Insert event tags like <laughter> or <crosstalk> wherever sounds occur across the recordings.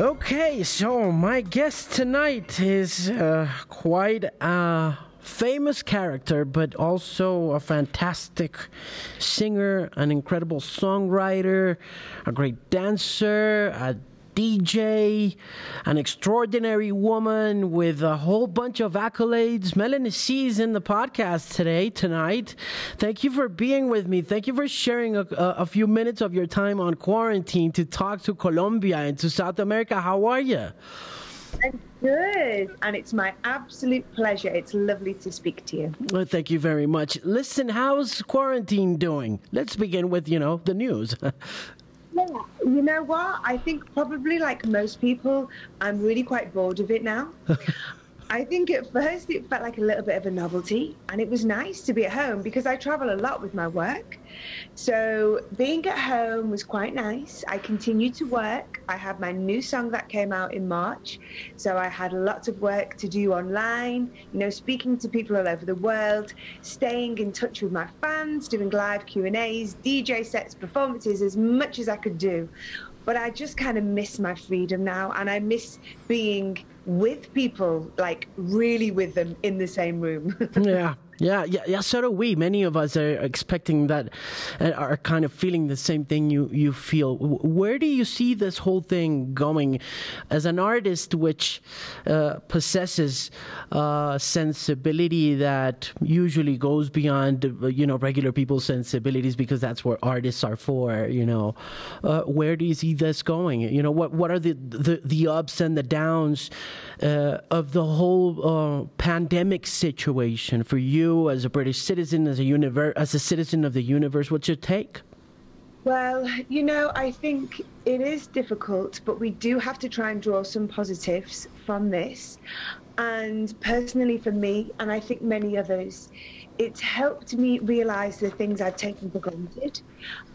Okay, so my guest tonight is uh, quite a famous character, but also a fantastic singer, an incredible songwriter, a great dancer, a DJ, an extraordinary woman with a whole bunch of accolades. Melanie C is in the podcast today, tonight. Thank you for being with me. Thank you for sharing a, a, few minutes of your time on quarantine to talk to Colombia and to South America. How are you? I'm good, and it's my absolute pleasure. It's lovely to speak to you. Well, thank you very much. Listen, how's quarantine doing? Let's begin with, you know, the news. <laughs> Yeah, you know what? I think probably like most people, I'm really quite bored of it now. <laughs> I think at first it felt like a little bit of a novelty, and it was nice to be at home because I travel a lot with my work. So being at home was quite nice. I continued to work. I had my new song that came out in March, so I had lots of work to do online. You know, speaking to people all over the world, staying in touch with my fans, doing live Q and A's, DJ sets, performances, as much as I could do but I just kind of miss my freedom now, and I miss being with people, like really with them in the same room. <laughs> yeah. Yeah, yeah, yeah. So do we. Many of us are expecting that, uh, are kind of feeling the same thing you you feel. Where do you see this whole thing going, as an artist which uh, possesses uh, sensibility that usually goes beyond you know regular people's sensibilities because that's what artists are for. You know, uh, where do you see this going? You know, what what are the the, the ups and the downs uh, of the whole uh, pandemic situation for you? As a British citizen, as a as a citizen of the universe? What's your take? Well, you know, I think it is difficult, but we do have to try and draw some positives from this. And personally, for me, and I think many others, it's helped me realize the things I've taken for granted.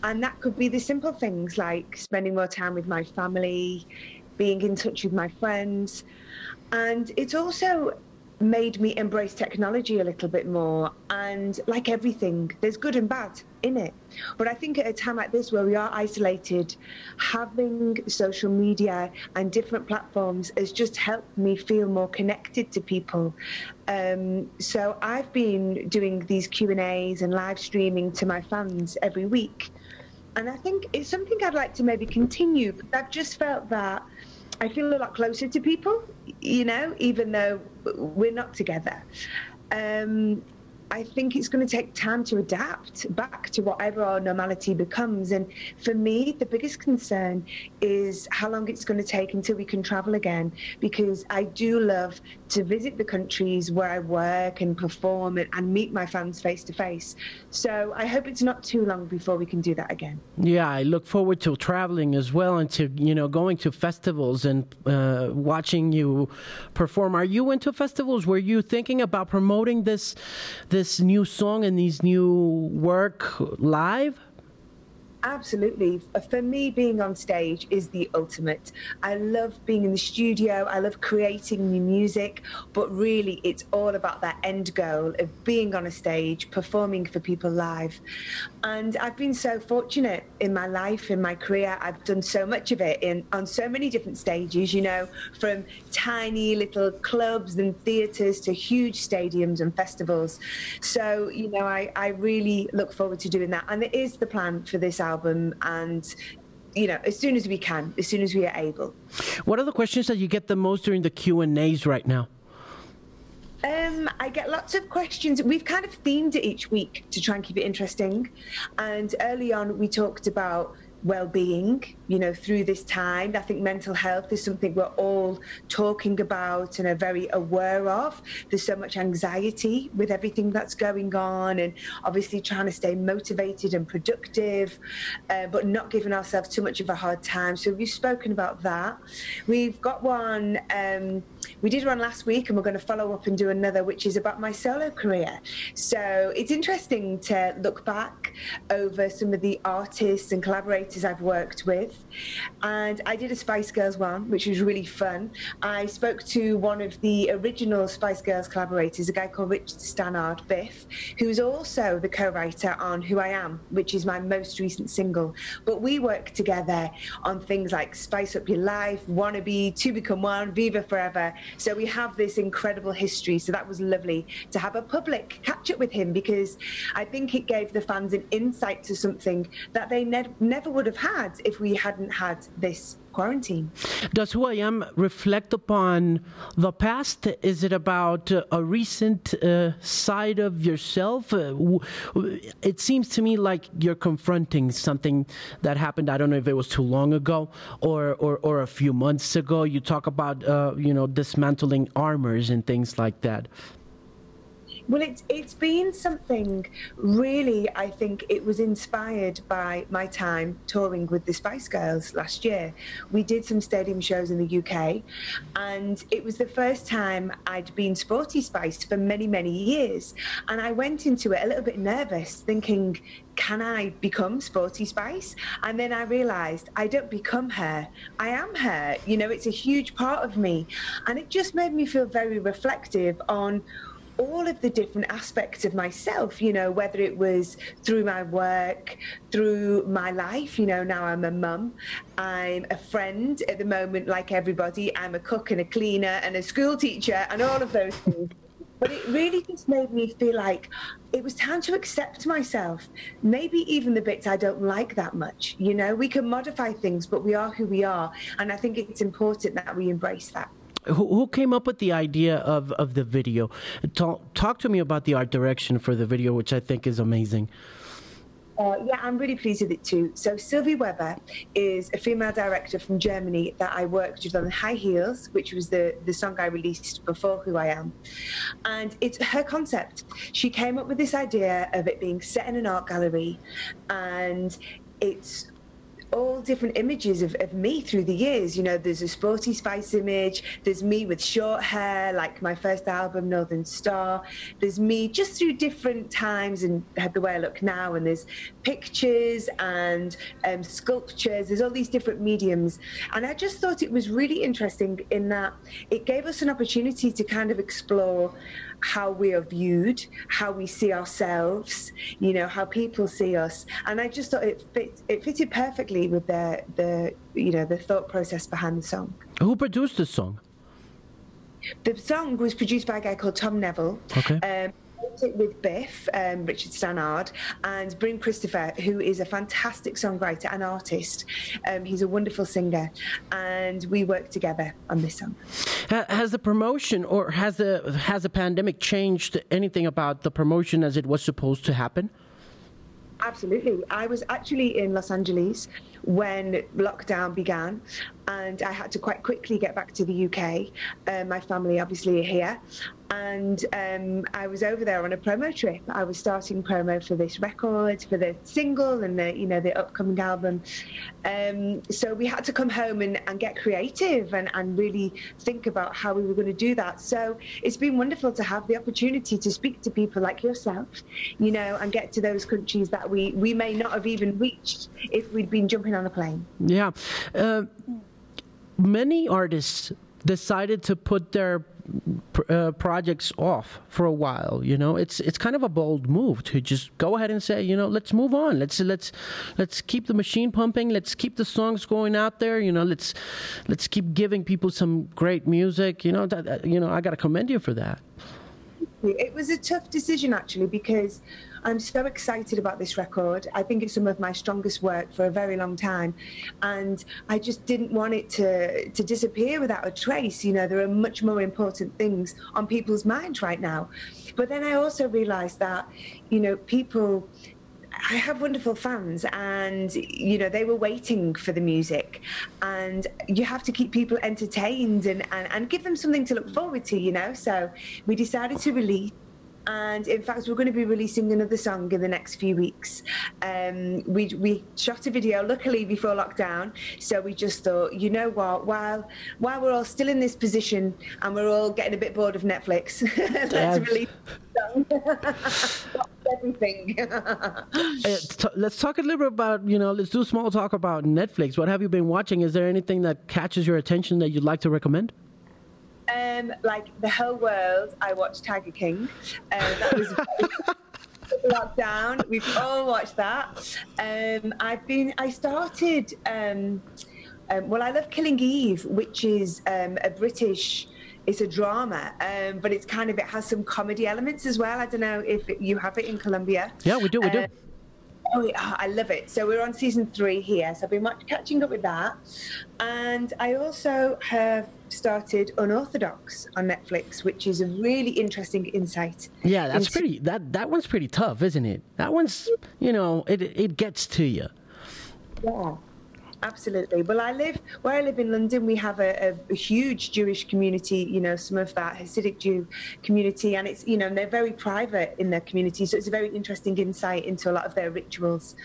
And that could be the simple things like spending more time with my family, being in touch with my friends. And it's also made me embrace technology a little bit more. And like everything, there's good and bad in it. But I think at a time like this where we are isolated, having social media and different platforms has just helped me feel more connected to people. Um, so I've been doing these Q and A's and live streaming to my fans every week. And I think it's something I'd like to maybe continue. I've just felt that I feel a lot closer to people, you know, even though we're not together. Um, I think it's going to take time to adapt back to whatever our normality becomes. And for me, the biggest concern is how long it's going to take until we can travel again, because I do love to visit the countries where I work and perform and, and meet my fans face to face. So I hope it's not too long before we can do that again. Yeah, I look forward to traveling as well and to, you know, going to festivals and uh, watching you perform. Are you into festivals? Were you thinking about promoting this? this this new song and these new work live? Absolutely. For me, being on stage is the ultimate. I love being in the studio, I love creating new music, but really it's all about that end goal of being on a stage, performing for people live. And I've been so fortunate in my life, in my career. I've done so much of it in on so many different stages, you know, from tiny little clubs and theatres to huge stadiums and festivals. So, you know, I, I really look forward to doing that. And it is the plan for this album album and you know as soon as we can as soon as we are able what are the questions that you get the most during the q and a's right now um, I get lots of questions. We've kind of themed it each week to try and keep it interesting. And early on, we talked about well-being you know through this time. I think mental health is something we're all talking about and are very aware of. There's so much anxiety with everything that's going on and obviously trying to stay motivated and productive uh, but not giving ourselves too much of a hard time. So we've spoken about that. We've got one um, we did one last week and we're going to follow up and do another which is about my solo career. So it's interesting to look back over some of the artists and collaborators collaborators I've worked with. And I did a Spice Girls one, which was really fun. I spoke to one of the original Spice Girls collaborators, a guy called Richard Stannard Biff, who's also the co writer on Who I Am, which is my most recent single. But we worked together on things like Spice Up Your Life, Wannabe, To Be To Become One, Viva Forever. So we have this incredible history. So that was lovely to have a public catch up with him because I think it gave the fans an insight to something that they ne- never would have had if we hadn't had this quarantine. Does Who I Am reflect upon the past? Is it about uh, a recent uh, side of yourself? Uh, it seems to me like you're confronting something that happened. I don't know if it was too long ago or, or, or a few months ago. You talk about, uh, you know, dismantling armors and things like that. Well, it's it's been something really. I think it was inspired by my time touring with the Spice Girls last year. We did some stadium shows in the UK, and it was the first time I'd been sporty spiced for many many years. And I went into it a little bit nervous, thinking, can I become Sporty Spice? And then I realized I don't become her. I am her. You know, it's a huge part of me. And it just made me feel very reflective on all of the different aspects of myself, you know, whether it was through my work, through my life, you know, now I'm a mum, I'm a friend at the moment, like everybody, I'm a cook and a cleaner and a school teacher and all of those things. But it really just made me feel like it was time to accept myself. Maybe even the bits I don't like that much. You know, we can modify things, but we are who we are. And I think it's important that we embrace that. Who, came up with the idea of, of the video? Talk, talk to me about the art direction for the video, which I think is amazing. Uh, yeah, I'm really pleased with it too. So Sylvie Weber is a female director from Germany that I worked with on High Heels, which was the, the song I released before Who I Am. And it's her concept. She came up with this idea of it being set in an art gallery and it's all different images of, of me through the years. You know, there's a sporty spice image, there's me with short hair, like my first album, Northern Star. There's me just through different times and the way I look now. And there's pictures and um, sculptures, there's all these different mediums. And I just thought it was really interesting in that it gave us an opportunity to kind of explore how we are viewed, how we see ourselves, you know, how people see us. And I just thought it fit it fitted perfectly with the the you know the thought process behind the song. Who produced the song? The song was produced by a guy called Tom Neville. Okay. Um, with Biff, um, Richard Stannard, and Bryn Christopher, who is a fantastic songwriter and artist. Um, he's a wonderful singer, and we worked together on this song. Has the promotion, or has the has the pandemic changed anything about the promotion as it was supposed to happen? Absolutely. I was actually in Los Angeles when lockdown began, and I had to quite quickly get back to the UK. Uh, my family obviously are here, and um, I was over there on a promo trip. I was starting promo for this record, for the single, and the you know the upcoming album. Um, so we had to come home and, and get creative and, and really think about how we were going to do that. So it's been wonderful to have the opportunity to speak to people like yourself, you know, and get to those countries that we we may not have even reached if we'd been jumping on a plane. Yeah. Uh, many artists decided to put their uh, projects off for a while. You know, it's it's kind of a bold move to just go ahead and say, you know, let's move on. Let's let's let's keep the machine pumping. Let's keep the songs going out there. You know, let's let's keep giving people some great music. You know, that, you know, I got to commend you for that. It was a tough decision actually because I'm so excited about this record. I think it's some of my strongest work for a very long time, and I just didn't want it to to disappear without a trace. You know, there are much more important things on people's minds right now. But then I also realised that, you know, people I have wonderful fans, and you know they were waiting for the music, and you have to keep people entertained and, and, and give them something to look forward to, you know. So we decided to release and in fact we're going to be releasing another song in the next few weeks um, we, we shot a video luckily before lockdown so we just thought you know what while while we're all still in this position and we're all getting a bit bored of netflix <laughs> let's release <laughs> everything. let's talk a little bit about you know. Let's do small talk about Netflix. What have you been watching? Is there anything that catches your attention that you'd like to recommend? Um, like the whole world, I watched Tiger King. Um, that was <laughs> lockdown. We've all watched that. Um, I've been. I started. Um, um, well, I love Killing Eve, which is um, a British. It's a drama, um, but it's kind of it has some comedy elements as well. I don't know if you have it in Colombia. Yeah, we do. We do. Oh, yeah, I love it. So we're on season three here. So I've been catching up with that, and I also have started Unorthodox on Netflix, which is a really interesting insight. Yeah, that's into- pretty. That that one's pretty tough, isn't it? That one's, you know, it it gets to you. Yeah absolutely. Well, I live where I live in London. We have a, a, a, huge Jewish community. You know, some of that Hasidic Jew community, and it's you know they're very private in their community, so it's a very interesting insight into a lot of their rituals.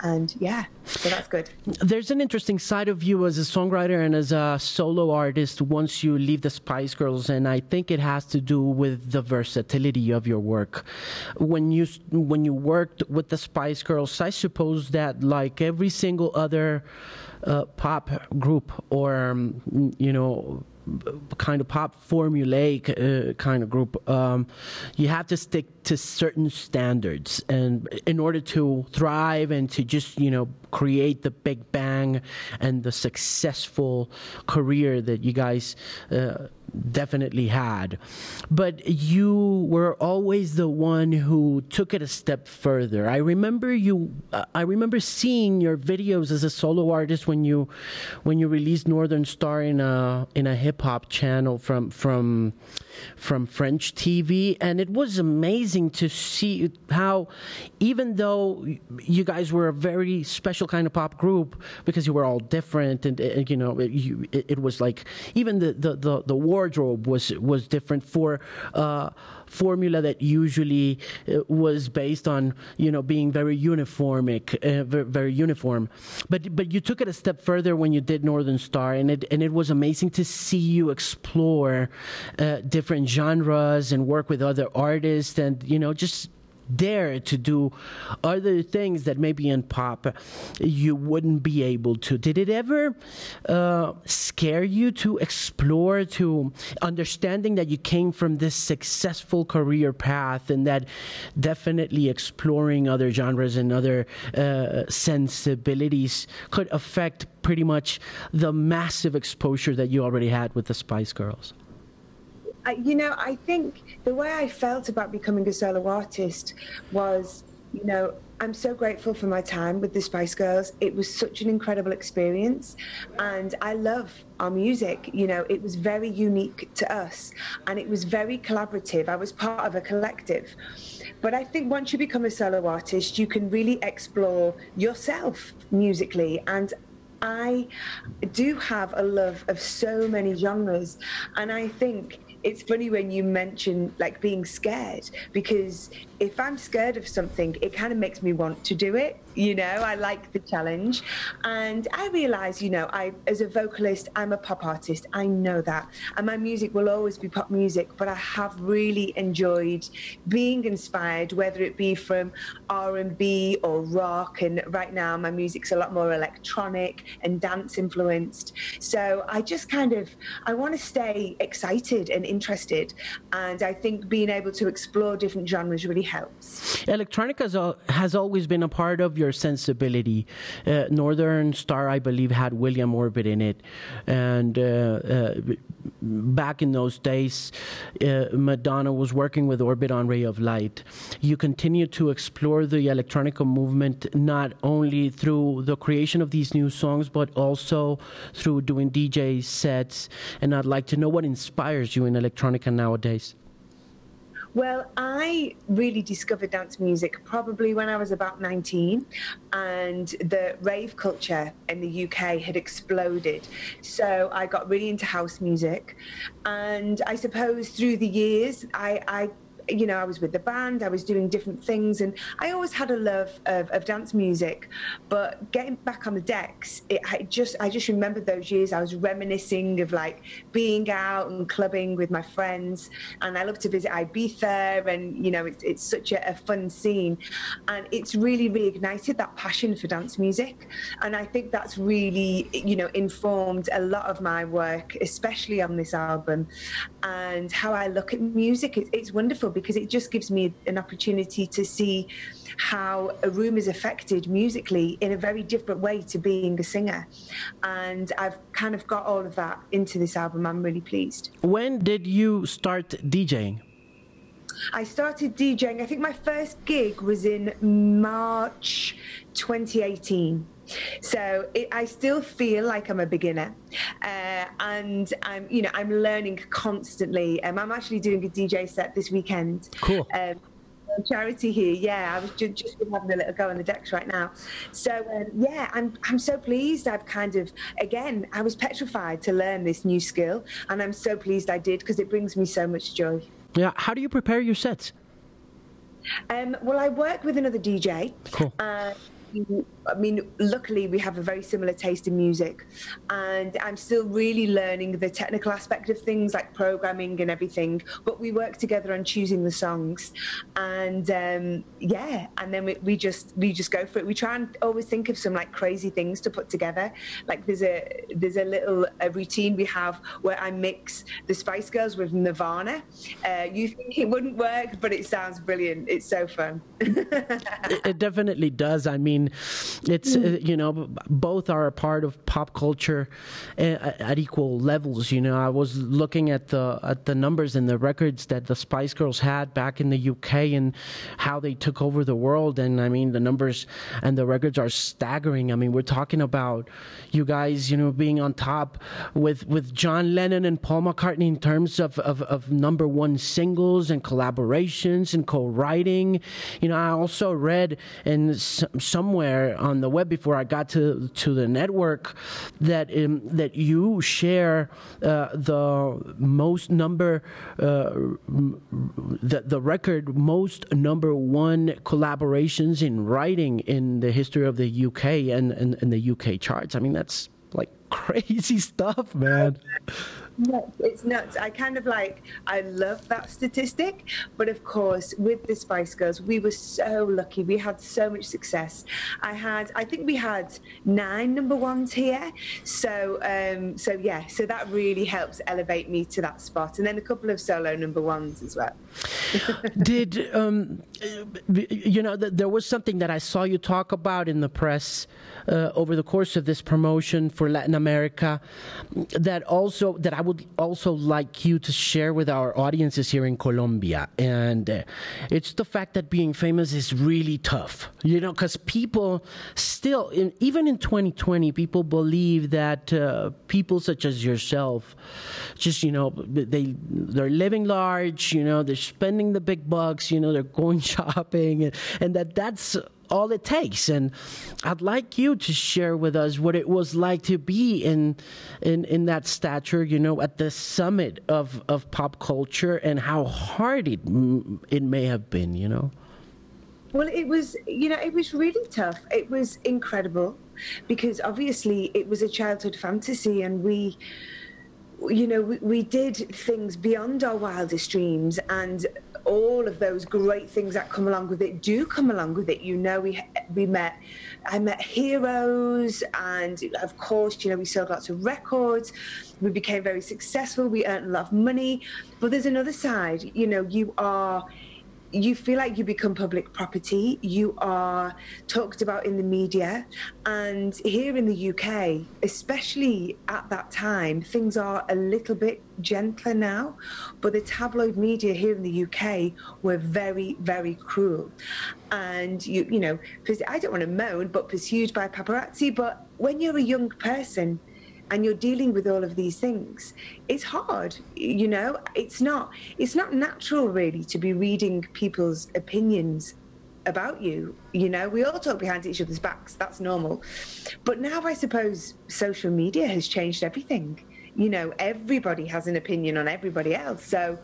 And yeah, so that's good. There's an interesting side of you as a songwriter and as a solo artist once you leave the Spice Girls, and I think it has to do with the versatility of your work. When you when you worked with the Spice Girls, I suppose that like every single other uh, pop group or um, you know kind of pop formulaic uh, kind of group, um, you have to stick to certain standards, and in order to thrive and to just you know create the big bang and the successful career that you guys. Uh, definitely had. But you were always the one who took it a step further. I remember you uh, I remember seeing your videos as a solo artist when you when you released Northern Star in a in a hip hop channel from from from French TV and it was amazing to see how even though you guys were a very special kind of pop group because you were all different and, and you know it, you, it, it was like even the the the, the war wardrobe was was different for uh, formula that usually uh, was based on you know being very uniformic, uh, very, very, uniform. But but you took it a step further when you did Northern Star, and it and it was amazing to see you explore uh, different genres and work with other artists, and you know just dare to do other things that maybe in pop you wouldn't be able to. Did it ever uh, scare you to explore, to understanding that you came from this successful career path and that definitely exploring other genres and other uh, sensibilities could affect pretty much the massive exposure that you already had with the Spice Girls? I, you know, I think the way I felt about becoming a solo artist was, you know, I'm so grateful for my time with the Spice Girls. It was such an incredible experience. And I love our music. You know, it was very unique to us and it was very collaborative. I was part of a collective. But I think once you become a solo artist, you can really explore yourself musically. And I do have a love of so many genres. And I think it's funny when you mention like being scared because if I'm scared of something, it kind of makes me want to do it. You know, I like the challenge. And I realize, you know, I as a vocalist, I'm a pop artist. I know that. And my music will always be pop music, but I have really enjoyed being inspired, whether it be from R&B or rock. And right now my music's a lot more electronic and dance influenced. So I just kind of I want to stay excited and interested. And I think being able to explore different genres really helps. Electronica has always been a part of your sensibility. Uh, Northern Star, I believe, had William Orbit in it, and uh, uh, back in those days, uh, Madonna was working with Orbit on Ray of Light. You continue to explore the electronica movement not only through the creation of these new songs, but also through doing DJ sets. And I'd like to know what inspires you in electronica nowadays. Well, I really discovered dance music probably when I was about 19, and the rave culture in the UK had exploded. So I got really into house music. And I suppose through the years, I, I you know, I was with the band, I was doing different things, and I always had a love of, of dance music. But getting back on the decks, it I just I just remember those years. I was reminiscing of like being out and clubbing with my friends, and I love to visit Ibiza, and you know, it's, it's such a, a fun scene, and it's really reignited that passion for dance music, and I think that's really you know informed a lot of my work, especially on this album, and how I look at music. It, it's wonderful because it just gives me an opportunity to see how a room is affected musically in a very different way to being a singer. And I've kind of got all of that into this album. I'm really pleased. When did you start DJing? I started DJing, I think my first gig was in March 2018. So it, I still feel like I'm a beginner, uh, and I'm you know I'm learning constantly. Um, I'm actually doing a DJ set this weekend. Cool. Um, charity here. Yeah, I was just, just having a little go on the decks right now. So um, yeah, I'm I'm so pleased. I've kind of again, I was petrified to learn this new skill, and I'm so pleased I did because it brings me so much joy. Yeah. How do you prepare your sets? Um, well, I work with another DJ. Cool. Uh, I mean, luckily we have a very similar taste in music, and I'm still really learning the technical aspect of things like programming and everything. But we work together on choosing the songs, and um, yeah, and then we, we just we just go for it. We try and always think of some like crazy things to put together. Like there's a there's a little a routine we have where I mix the Spice Girls with Nirvana. Uh, you think it wouldn't work, but it sounds brilliant. It's so fun. <laughs> it, it definitely does. I mean it's uh, you know both are a part of pop culture at, at, equal levels. You know, I was looking at the at the numbers and the records that the Spice Girls had back in the UK and how they took over the world. And I mean, the numbers and the records are staggering. I mean, we're talking about you guys, you know, being on top with with John Lennon and Paul McCartney in terms of of, of number one singles and collaborations and co-writing. You know, I also read in somewhere on the web before I got to to the network that um, that you share uh, the most number uh, the the record most number one collaborations in writing in the history of the UK and and, and the UK charts. I mean that's like crazy stuff, man nuts. It's nuts. I kind of like, I love that statistic. But of course, with the Spice Girls, we were so lucky. We had so much success. I had, I think we had nine number ones here. So, um, so yeah, so that really helps elevate me to that spot. And then a couple of solo number ones as well. <laughs> Did, um, you know, there was something that I saw you talk about in the press uh, over the course of this promotion for Latin America that also, that I would also like you to share with our audiences here in Colombia. And uh, it's the fact that being famous is really tough, you know, because people still, in, even in 2020, people believe that uh, people such as yourself, just, you know, they, they're living large, you know, they're spending the big bucks, you know, they're going <laughs> shopping, and, and that that's all it takes. And I'd like you to share with us what it was like to be in in in that stature, you know, at the summit of of pop culture, and how hard it it may have been, you know. Well, it was, you know, it was really tough. It was incredible because obviously it was a childhood fantasy, and we you know, we, we, did things beyond our wildest dreams, and all of those great things that come along with it do come along with it. You know, we we met, I met heroes, and of course, you know, we sold lots of records. We became very successful. We earned a lot of money, but there's another side. You know, you are you feel like you become public property. You are talked about in the media. And here in the UK, especially at that time, things are a little bit gentler now. But the tabloid media here in the UK were very, very cruel. And you, you know, I don't want to moan, but pursued by paparazzi. But when you're a young person, and you're dealing with all of these things it's hard you know? It's not it's not natural really to be reading people's opinions about you you know? We all talk behind each other's backs that's normal. But now i suppose social media has changed everything you know? Everybody has an opinion on everybody else so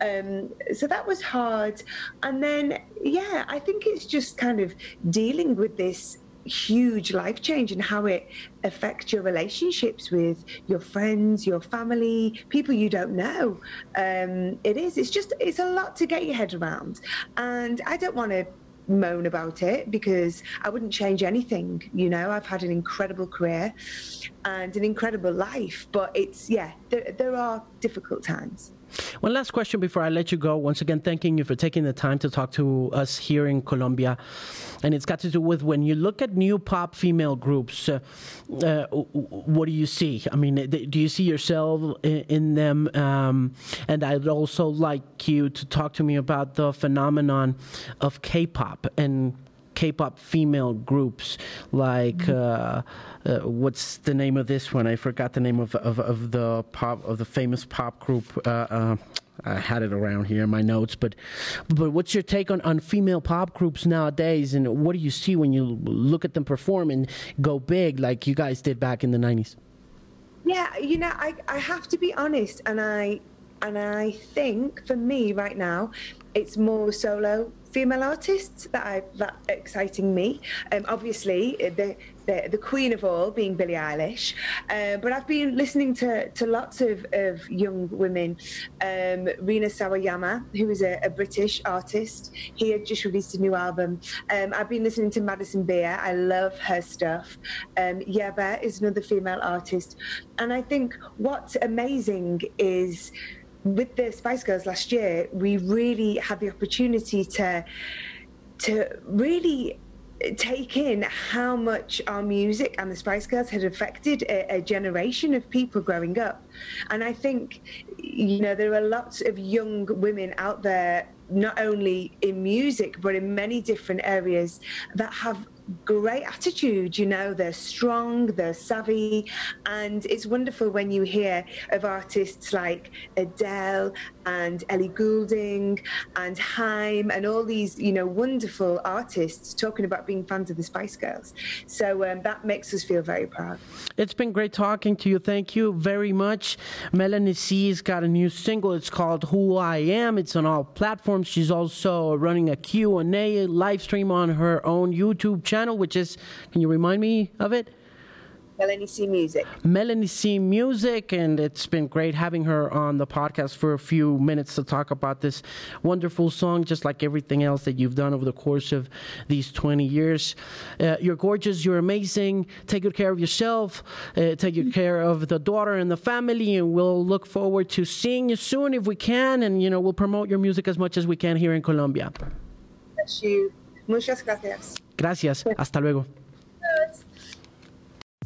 um, so that was hard. And then yeah i think it's just kind of dealing with this huge life change and how it affects your relationships with your friends, your family, people you don't know. Um, it is. It's just. It's a lot to get your head around, and I don't want to moan about it because I wouldn't change anything. You know, I've had an incredible career and an incredible life, but it's yeah, there, there are difficult times. One last question before I let you go. Once again, thanking you for taking the time to talk to us here in Colombia. And it's got to do with when you look at new pop female groups, uh, uh, what do you see? I mean, do you see yourself in, them? Um, and I'd also like you to talk to me about the phenomenon of K pop and K-pop female groups like mm-hmm. uh, uh, what's the name of this one? I forgot the name of of, of the pop of the famous pop group. Uh, uh I had it around here in my notes, but but what's your take on, on female pop groups nowadays, and what do you see when you look at them perform and go big like you guys did back in the nineties? Yeah, you know, I I have to be honest, and I and I think for me right now, it's more solo female artists that are that exciting me. Um, obviously, the, the, the queen of all being Billie Eilish, uh, but I've been listening to to lots of, of young women. Um, Rina Sawayama, who is a, a, British artist, he had just released a new album. Um, I've been listening to Madison Beer. I love her stuff. Um, Yebba is another female artist, and I think what's amazing is with the Spice Girls last year, we really had the opportunity to to really take in how much our music and the Spice Girls had affected a, a, generation of people growing up. And I think, you know, there are lots of young women out there, not only in music, but in many different areas that have great attitude. You know, they're strong, they're savvy, and it's wonderful when you hear of artists like Adele and Ellie Goulding and Haim and all these, you know, wonderful artists talking about being fans of the Spice Girls. So um, that makes us feel very proud. It's been great talking to you. Thank you very much. Melanie C's got a new single. It's called Who I Am. It's on all platforms. She's also running a Q&A live stream on her own YouTube channel, which is, can you remind me of it? Melanie C Music. Melanie C Music, and it's been great having her on the podcast for a few minutes to talk about this wonderful song, just like everything else that you've done over the course of these 20 years. Uh, you're gorgeous, you're amazing. Take good care of yourself, uh, take good care of the daughter and the family, and we'll look forward to seeing you soon if we can, and you know, we'll promote your music as much as we can here in Colombia. Bless you. Muchas gracias. Gracias. Hasta luego.